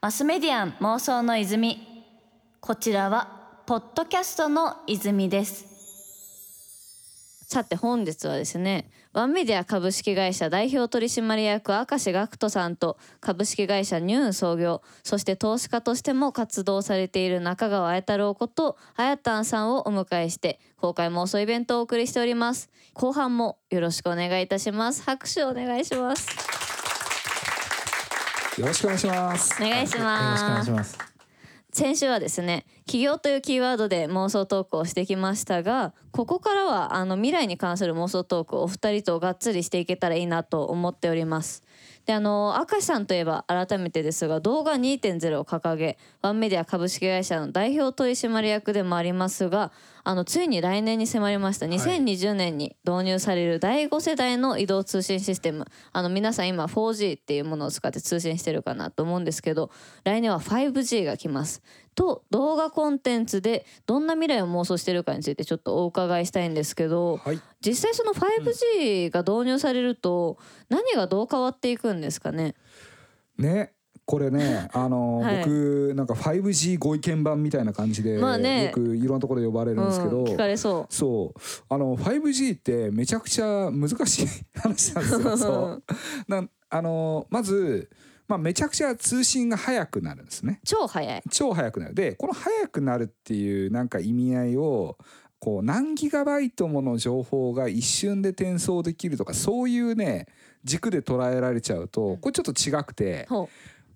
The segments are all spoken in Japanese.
マスメディアン妄想の泉。こちらはポッドキャストの泉です。さて本日はですねワンメディア株式会社代表取締役明石学人さんと株式会社ニューン創業そして投資家としても活動されている中川綾太郎ことあやたんさんをお迎えして公開妄想イベントをお送りしております。後半もよろしくお願いいたします。拍手お願いします。よろしくお願いしますお願いしよろしくお願ますいします。先週はですね起業というキーワードで妄想トークをしてきましたがここからはあの未来に関する妄想トークをお二人とがっつりしていけたらいいなと思っておりますであの明石さんといえば改めてですが動画2.0を掲げワンメディア株式会社の代表取締役でもありますがあのついに来年に迫りました。2020年に導入される第5世代の移動通信システム。あの皆さん今 4G っていうものを使って通信してるかなと思うんですけど来年は 5G が来ますと動画コンテンツでどんな未来を妄想してるかについてちょっとお伺いしたいんですけどはい。実際その 5G が導入されると何がどう変わっていくんですかね？ねこれね あの、はい。僕なんか 5G ご意見番みたいな感じで、まあね。よくいろんなところで呼ばれるんですけど、うん、聞かれそそう。あの 5G ってめちゃくちゃ難しい話なんですよ。そう。なんあのまず、まあ、めちゃくちゃ通信が速くなるんですね。う超早い。超速くなる。でこの速くなるっていうなんか意味合いをこう何ギガバイトもの情報が一瞬で転送できるとかそういうね軸で捉えられちゃうとこれちょっと違くてほ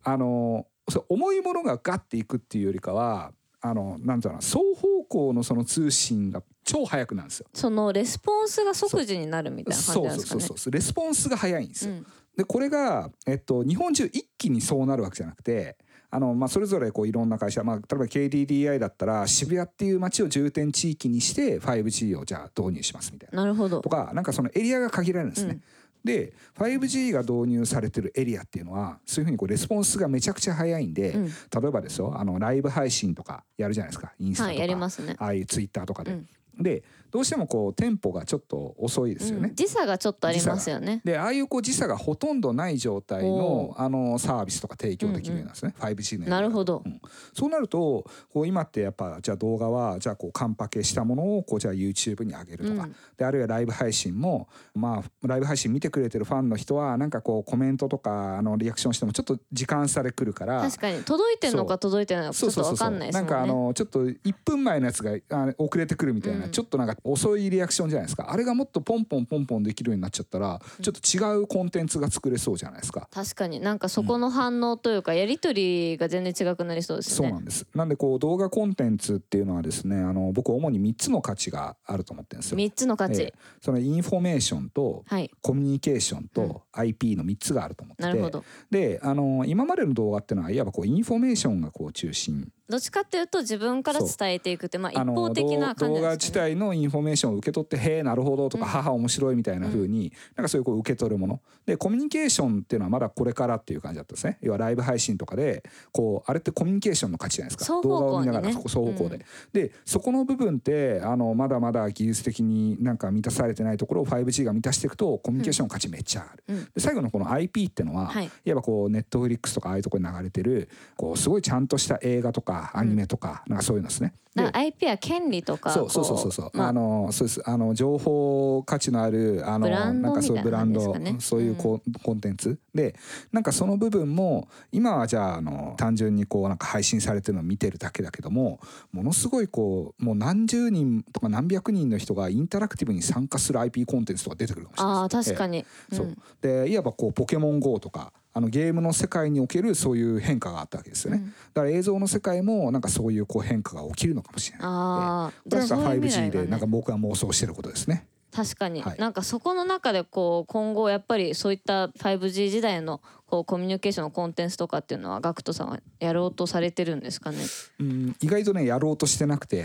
あのそう重いものがガッていくっていうよりかはあのなんていうな双方向のその通信が超速くなるんですよ。うそのレスポンスが即時になるみたいな感じそうなんですかね。そうそうそう。レスポンスが速いんですよ。うんでこれが、えっと、日本中一気にそうなるわけじゃなくてあの、まあ、それぞれこういろんな会社、まあ、例えば KDDI だったら渋谷っていう街を重点地域にして 5G をじゃあ導入しますみたいな。なるほど。とかなんかそのエリアが限られるんですね。うん。で 5G が導入されてるエリアっていうのはそういうふうにこうレスポンスがめちゃくちゃ早いんで、うん。例えばですよあのライブ配信とかやるじゃないですか。インスタとか、はいやりますね。ああいうツイッターとかで。うん。でどうしてもこうテンポがちょっと遅いですよね。うん時差がちょっとありますよね。でああいうこう時差がほとんどない状態おのあのサービスとか提供できるようなんですね、5G のエリアなるほど。うん。そうなるとこう今ってやっぱじゃあ動画はじゃあこうカンパケしたものをこうじゃあ YouTube に上げるとか、うん。であるいはライブ配信もまあライブ配信見てくれてるファンの人はなんかこうコメントとかあのリアクションしてもちょっと時間差で来るから。確かに。届いてんのか届いてないのかちょっとわかんないですもんね。なんかあのちょっと1分前のやつがあ遅れてくるみたいな、うん。ちょっとなんか遅いリアクションじゃないですか。あれがもっとポンポンポンポンできるようになっちゃったらちょっと違うコンテンツが作れそうじゃないですか。確かに。なんかそこの反応というかやり取りが全然違くなりそうですね。そうなんです。なんでこう動画コンテンツっていうのはですねあの僕主に3つの価値があると思ってるんですよ。三つの価値、ええ。そのインフォメーションとはい。コミュニケーションうん。と IP の3つがあると思ってて、なるほど。であの今までの動画っていうのはいわばこうインフォメーションがこう中心どっちかっていうと自分から伝えていくってまあ一方的な感じ動画自体のインフォメーションを受け取って「へえなるほど」とか「うん。はあ面白い」みたいな風になんかそういうこう受け取るもの。でコミュニケーションっていうのはまだこれからっていう感じだったんですね。要はライブ配信とかでこうあれってコミュニケーションの価値じゃないですか。ね。動画を見ながらそこ双方向で、うんでそこの部分ってあのまだまだ技術的になんか満たされてないところを 5G が満たしていくとコミュニケーションの価値めっちゃある、うん。で最後のこの IP っていうのは、はい。いわばこうネットフリックスとかああいうところに流れてるこうすごいちゃんとした映画とかアニメとか、なんかそういうのですね。IP は権利とかそうそうそうそうまあ。あのそうです。あの情報価値のあるあのなんかそういうブランド、そういうコ,、コンテンツ。でなんかその部分も今はじゃああの単純にこうなんか配信されてるのを見てるだけだけどもものすごいこうもう何十人とか何百人の人がインタラクティブに参加する IP コンテンツとか出てくるかもしれないああです確かに、そう。うん。でいわばこうポケモン GO とかあのゲームの世界におけるそういう変化があったわけですよね、うん。だから映像の世界もなんかそういうこう変化が起きるのかもしれない。ああこれがじゃあそういう未来 5G がね。でなんか僕は妄想してることですね。確かに、はいなんかそこの中でこう今後やっぱりそういった 5G 時代のこうコミュニケーションのコンテンツとかっていうのはガクトさんはやろうとされてるんですかね？うん意外とねやろうとしてなくて。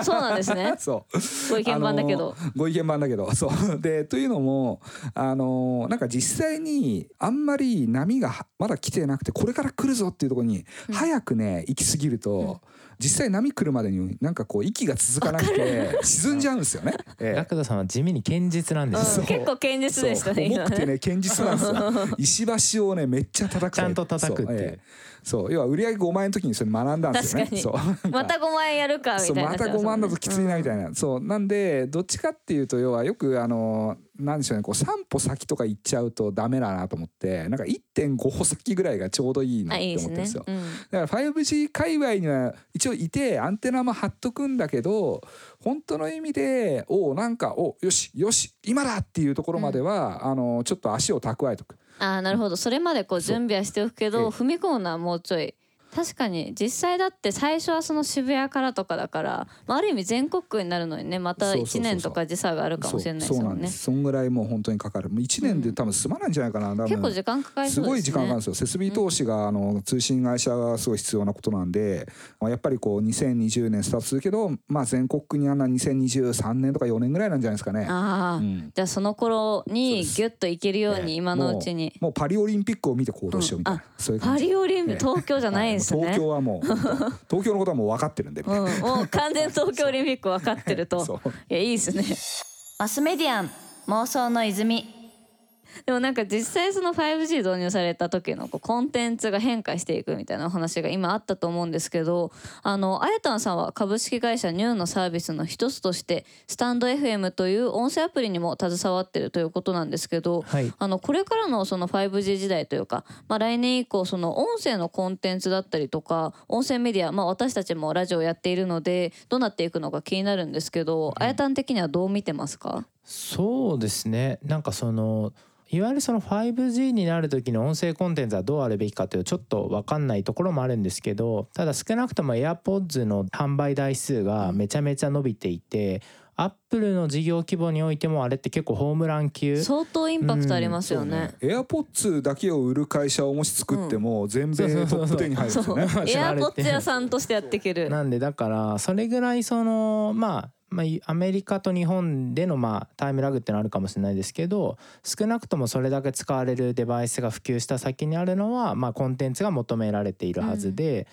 おそうなんですね。そう。ご意見番だけど。ご意見番だけど。そう。でというのもあのなんか実際にあんまり波がまだ来てなくてこれから来るぞっていうところにうん。早くね行き過ぎると、実際波来るまでになんかこう息が続かなくて沈んじゃうんですよね。ええ。ラクダさんは地味に堅実なんですう結構堅実でしたね重くてね堅実なんですよ。石橋をねめっちゃ叩く。ちゃんと叩くっていう。そう,、ええ。そう要は売り上げ5万円の時にそれ学んだんですよね。そう。また5万円やるかみたそいな。また5っちゃいますもんね万だときついなみたいな、そう。なんでどっちかっていうと要はよくあのなんでしょうねこう3歩先とか行っちゃうとダメだなと思ってなんか1.5歩先ぐらいがちょうどいいなって思ってるんですよ。うんだから 5G 界隈には一応いてアンテナも張っとくんだけど本当の意味でおなんかおよしよし今だっていうところまでは、あのちょっと足を蓄えとく。あーなるほど。それまでこう準備はしておくけええ。ど踏み込むのはもうちょい確かに実際だって最初はその渋谷からとかだから、まあ、ある意味全国区になるのにねまた1そうそうそうそう。年とか時差があるかもしれないですそうそうなんんです。そんぐらいもう本当にかかる。もう1年で多分済まないんじゃないかな、多分結構時間かかりすそうですね。ごい時間かかるんですよ。設備投資があの通信会社がすごい必要なことなんでまあやっぱりこう2020年スタートするけどまあ全国区にあんな2023年とか4年ぐらいなんじゃないですかね。ああ、うん。じゃあその頃にギュッといけるように今のうちに、もうパリオリンピックを見て行動しようみたいな、うん。そういう感じ。パリオリンピックええ。東京じゃないんですね、はい東京はもう 東京のことはもう分かってるんでみたいな、うん、もう完全東京オリンピック分かってると。いやいいですね。マスメディアン妄想の泉 でもなんか実際その 5G 導入された時のこうコンテンツが変化していくみたいなお話が今あったと思うんですけどあのあやたんさんは株式会社ニューのサービスの一つとしてスタンド FM という音声アプリにも携わってるということなんですけど、はい。あのこれからのその 5G 時代というか、まあ、来年以降その音声のコンテンツだったりとか音声メディア、まあ、私たちもラジオやっているのでどうなっていくのか気になるんですけど、あやたん的にはどう見てますか？そうですね。なんかそのいわゆるその 5G になる時の音声コンテンツはどうあるべきかというとちょっと分かんないところもあるんですけどただ少なくとも AirPods の販売台数がめちゃめちゃ伸びていて、アップルの事業規模においてもあれって結構ホームラン級。相当インパクトありますよね。エアポッツだけを売る会社をもし作っても全米トップ10に入るんですよね。エアポッツ屋さんとしてやっていける。なんでだからそれぐらいそのまあまあ、アメリカと日本でのまあタイムラグってのはあるかもしれないですけど少なくともそれだけ使われるデバイスが普及した先にあるのは、まあ、コンテンツが求められているはずで。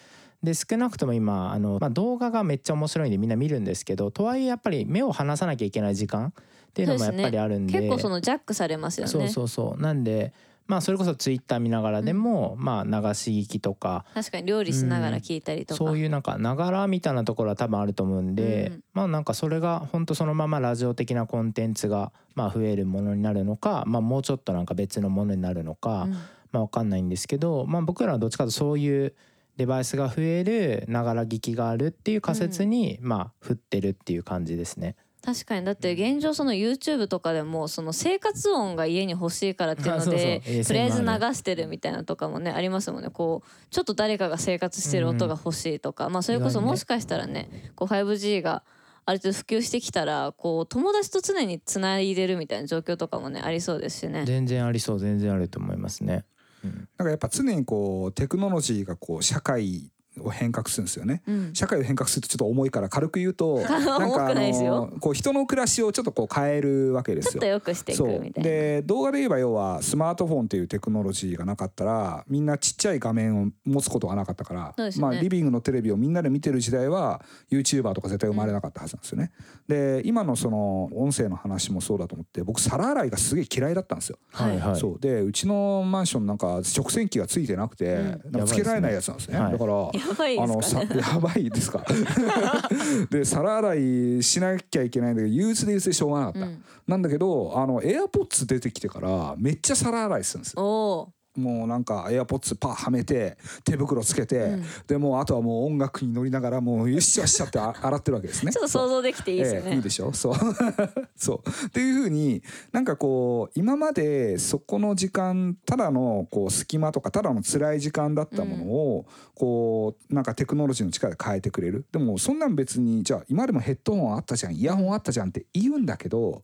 で少なくとも今あの、まあ、動画がめっちゃ面白いんでみんな見るんですけどとはいえやっぱり目を離さなきゃいけない時間っていうのもやっぱりあるんで結構そのジャックされますよね。そうそうそうなんでまあそれこそツイッター見ながらでも、まあ流し聞きとか。確かに料理しながら聞いたりとか。そういうなんかながらみたいなところは多分あると思うんで、うん。まあなんかそれが本当そのままラジオ的なコンテンツがまあ増えるものになるのか、まあ、もうちょっとなんか別のものになるのか、うん。まあわかんないんですけど、まあ、僕らはどっちかというとそういうデバイスが増えるながら聞きがあるっていう仮説に、まあ振ってるっていう感じですね。確かに。だって現状その YouTube とかでもその生活音が家に欲しいからっていうのでとり あえず流してるみたいなとかもねありますもんね。こうちょっと誰かが生活してる音が欲しいとか、まあそれこそもしかしたらねこう 5G がある程度普及してきたらこう友達と常につないでるみたいな状況とかもねありそうですしね。全然ありそう全然あると思いますね。うん。なんかやっぱ常にこうテクノロジーがこう社会を変革するんですよね。うん社会を変革するとちょっと重いから軽く言うとなん 重くないですよこう人の暮らしをちょっとこう変えるわけですよちょっと。良くしていくそうみたいな。で動画で言えば要はスマートフォンっていうテクノロジーがなかったらみんなちっちゃい画面を持つことがなかったから、ねまあ、リビングのテレビをみんなで見てる時代は YouTuber とか絶対生まれなかったはずなんですよね。で今のその音声の話もそうだと思って僕皿洗いがすげえ嫌いだったんですよ。はいはい。そうでうちのマンションなんか直線機がついてなくて、うんなんかつけられないやつなんですね。やばいだからあのさ。やばいですか。で皿洗いしなきゃいけないんだけど憂鬱で憂鬱でしょうがなかった、うん。なんだけどあのエアポッツ出てきてからめっちゃ皿洗いするんですよもうなんかエアポッツパーはめて手袋つけて、うん。でもうあとはもう音楽に乗りながらもうよっしゃよっしゃって あ洗ってるわけですね。ちょっと想像できていいですよね。ええいいでしょ？そう。そう。っていうふうになんかこう今までそこの時間ただのこう隙間とかただの辛い時間だったものを、こうなんかテクノロジーの力で変えてくれる。でもそんなん別にじゃあ今でもヘッドホンあったじゃんイヤホンあったじゃんって言うんだけど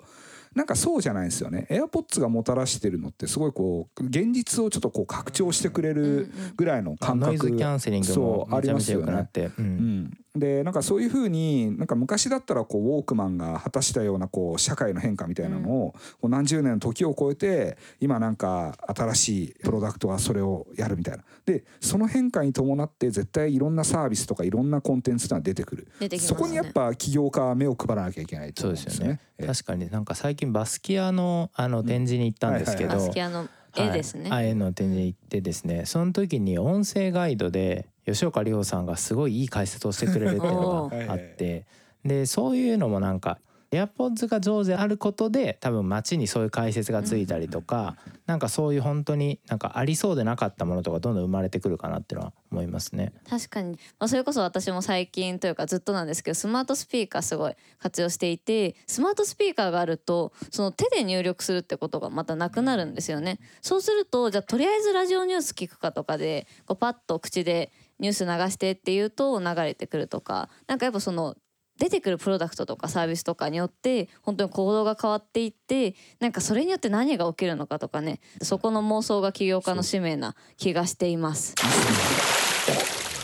なんかそうじゃないんですよね。AirPods がもたらしてるのってすごいこう現実をちょっとこう拡張してくれるぐらいの感覚、ノイズキャンセリングもね。良くなって、ううん。ん、でなんかそういうふうになんか昔だったらこうウォークマンが果たしたようなこう社会の変化みたいなのを、こう何十年の時を超えて今なんか新しいプロダクトがそれをやるみたいな。でその変化に伴って絶対いろんなサービスとかいろんなコンテンツが出てくる。ね。そこにやっぱ起業家は目を配らなきゃいけないとそう思うんですすよね。でよね。ええ。確かになんか最近バスキアのあの展示に行ったんですけど、はいはいバスキアの絵ですね。はい、絵の展示行ってですねその時に音声ガイドで吉岡里帆さんがすごいいい解説をしてくれるっていうのがあってでそういうのもなんか AirPods が上手であることで多分街にそういう解説がついたりとか、うん、なんかそういう本当になんかありそうでなかったものとかどんどん生まれてくるかなっていうのは思いますね。確かに、まあ、それこそ私も最近というかずっとなんですけどスマートスピーカーすごい活用していてスマートスピーカーがあるとその手で入力するってことがまたなくなるんですよね。そうするとじゃあとりあえずラジオニュース聞くかとかでこうパッと口でニュース流してっていうと流れてくるとかなんかやっぱその出てくるプロダクトとかサービスとかによって本当に行動が変わっていってなんかそれによって何が起きるのかとかねそこの妄想が起業家の使命な気がしています。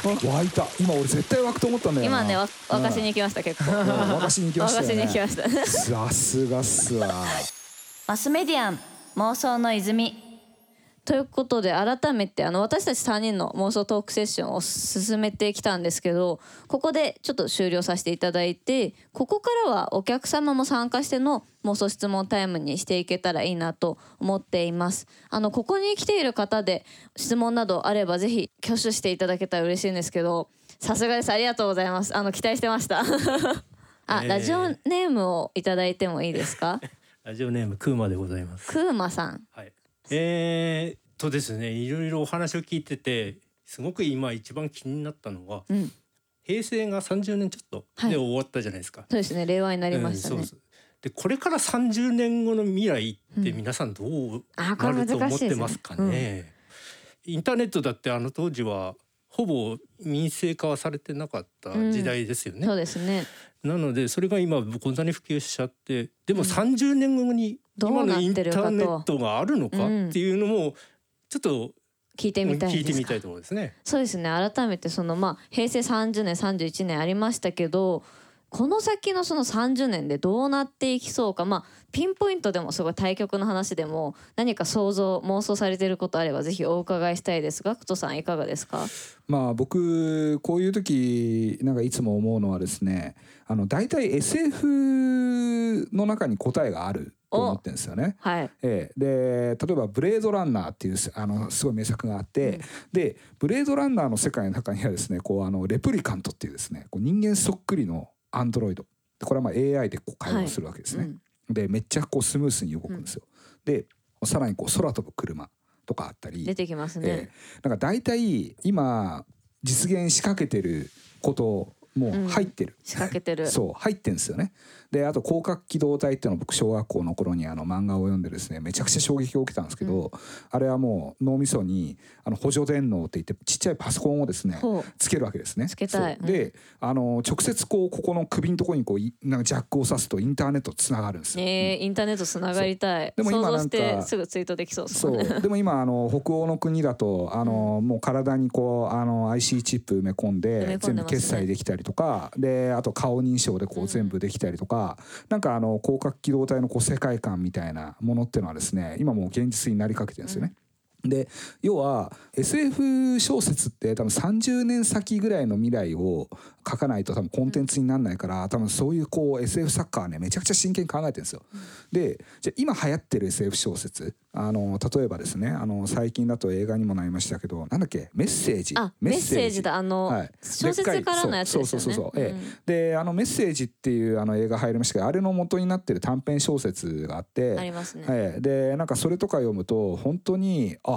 湧いた。今俺絶対湧くと思ったんだよ今ね沸かしに行きました結構。沸かしに行きましたね。沸かしに行きました。さすがっすわ。マスメディアン妄想の泉ということで改めてあの私たち3人の妄想トークセッションを進めてきたんですけどここでちょっと終了させていただいてここからはお客様も参加しての妄想質問タイムにしていけたらいいなと思っています。あのここに来ている方で質問などあればぜひ挙手していただけたら嬉しいんですけどさすがです。ありがとうございます。あの期待してました。あ、えー、ラジオネームをいただいてもいいですか？ラジオネームクーマでございます。クーマさん。はいえー、っとですねいろいろお話を聞いててすごく今一番気になったのは、うん、平成が30年ちょっとで終わったじゃないですか。はい、そうですね令和になりましたね。うん、でこれから30年後の未来って皆さんどうなると思ってますかね？うんねインターネットだってあの当時はほぼ民生化はされてなかった時代ですよね。そうですね。なのでそれが今こんなに普及しちゃってでも30年後に今のインターネットがあるのかっていうのもちょっと聞いてみたい聞いてみたいところですね。そうですね。改めてそのまあ平成30年31年ありましたけどこの先のその30年でどうなっていきそうかまあピンポイントでもすごい対局の話でも何か想像妄想されていることあればぜひお伺いしたいですがクトさんいかがですか？まあ僕こういう時なんかいつも思うのはですねあの大体 SF の中に答えがあると思ってるんですよね。はい。えー、で例えば「ブレードランナー」っていうあのすごい名作があって、うん、でブレードランナーの世界の中にはですねこうあのレプリカントっていうですねこう人間そっくりのアンドロイドこれはまあ AI でこう会話するわけですね。はいうん、でめっちゃこうスムースに動くんですよ。うん、でさらにこう空飛ぶ車とかあったり出てきますね。えー、なんか大体今実現しかけてることもう入ってる、うん、仕掛けてる。そう入ってんですよね。であと広角機動隊っていうのを僕小学校の頃にあの漫画を読んでですねめちゃくちゃ衝撃を受けたんですけど、うん、あれはもう脳みそにあの補助電脳って言ってちっちゃいパソコンをですねつけるわけですね。つけたい、であの直接こうここの首のところにこうなんかジャックを挿すとインターネットつながるんですよ。えー、インターネットつながりたい。でも今なんかすぐツイートできそうですね。そう。でも今あの北欧の国だとあの、うん、もう体にこうあの IC チップ埋め込んで、ね、全部決済できたりとかであと顔認証でこう全部できたりとか、うん、なんかあの広角機動隊のこう世界観みたいなものっていうのはですね今もう現実になりかけてるんですよね。うん、で要は SF 小説って多分30年先ぐらいの未来を書かないと多分コンテンツにならないから多分そういうこう SF サッカーねめちゃくちゃ真剣に考えてるんですよ。でじゃ今流行ってる SF 小説あの例えばですねあの最近だと映画にもなりましたけどなんだっけメッセージ。メッセージ。だ。あの、はい、小説からのやつですよね。そうそうそうそう、ええ、であのメッセージっていうあの映画入りましたけどあれの元になってる短編小説があってありますね。ええ、でなんかそれとか読むと本当にあ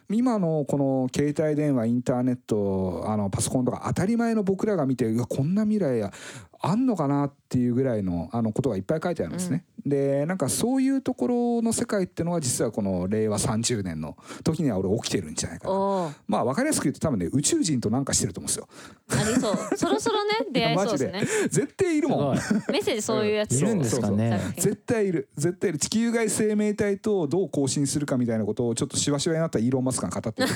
今のこの携帯電話インターネットあのパソコンとか当たり前の僕らが見てうわこんな未来やあんのかなっていうぐらいのあのことがいっぱい書いてあるんですね。うん、でなんかそういうところの世界っていうのは実はこの令和30年の時には俺起きてるんじゃないかな。まあ分かりやすく言うと多分ね宇宙人となんかしてると思うんですよ。ありそう。そろそろね出会いそうですね。絶対いるもん。メッセージそういうやつ、いるんですかね。絶対いる絶対いる地球外生命体とどう交信するかみたいなことをちょっとしわしわになったイーロンマス語ってる。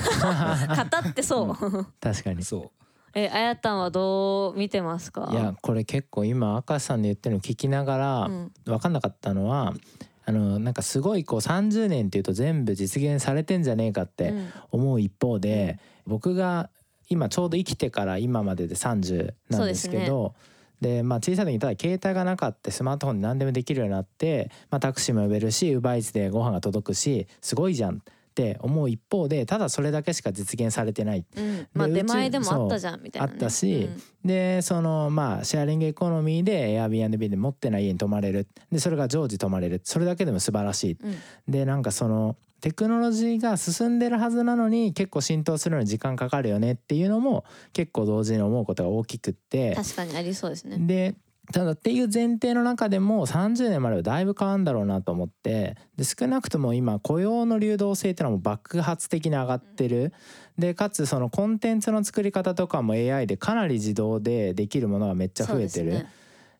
語ってそう。うん、確かに。そう。えあやたんはどう見てますか？いやこれ結構今赤さんの言ってるの聞きながら分かんなかったのは、あのなんかすごいこう30年っていうと全部実現されてんじゃねえかって思う一方で、僕が今ちょうど生きてから今までで30なんですけど。でまあ、小さい時にただ携帯がなかったスマートフォンで何でもできるようになって、まあ、タクシーも呼べるしウーバーイーツでご飯が届くしすごいじゃんっって思う一方でただそれだけしか実現されてない。うん、まあ出前でもあったじゃんみたいな、ね、あったし、うん、でそのまあシェアリングエコノミーで Airbnb で持ってない家に泊まれる。でそれが常時泊まれる。それだけでも素晴らしい。うん、でなんかそのテクノロジーが進んでるはずなのに結構浸透するのに時間かかるよねっていうのも結構同時に思うことが大きくって。確かにありそうですね。でただっていう前提の中でも30年まではだいぶ変わるんだろうなと思ってで少なくとも今雇用の流動性っていうのはもう爆発的に上がってるでかつそのコンテンツの作り方とかも AI でかなり自動でできるものがめっちゃ増えてる。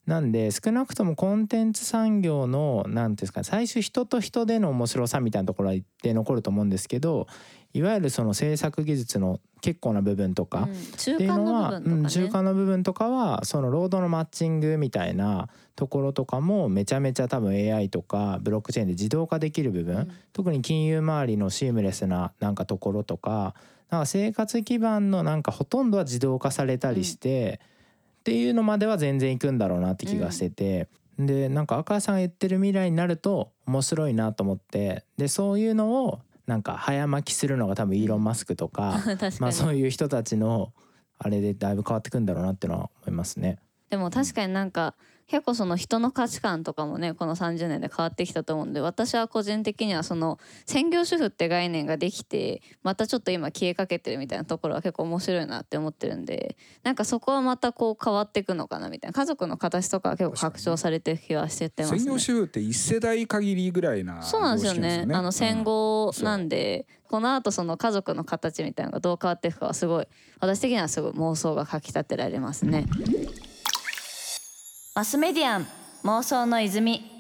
なんで少なくともコンテンツ産業の何ていうんですか最終人と人での面白さみたいなところは一定残ると思うんですけどいわゆるその制作技術の結構な部分とか。っていうのは、中間の部分とかはその労働のマッチングみたいなところとかもめちゃめちゃ多分 AI とかブロックチェーンで自動化できる部分、特に金融周りのシームレスななんかところとか。なんか生活基盤のなんかほとんどは自動化されたりして、っていうのまでは全然いくんだろうなって気がしてて。でなんか赤川さんが言ってる未来になると面白いなと思って。でそういうのをなんか早巻きするのが多分イーロン・マスクとか まあそういう人たちのあれでだいぶ変わってくんだろうなってのは思いますね。でも確かになんか、結構その人の価値観とかもねこの30年で変わってきたと思うんで私は個人的にはその専業主婦って概念ができてまたちょっと今消えかけてるみたいなところは結構面白いなって思ってるんでなんかそこはまたこう変わっていくのかなみたいな家族の形とかは結構拡張されてる気はしててますね。専業主婦って一世代限りぐらいな、そうなんですよね。あの戦後なんで、うん、この後その家族の形みたいなのがどう変わっていくかはすごい私的にはすごい妄想がかきたてられますね。マスメディアン妄想の泉。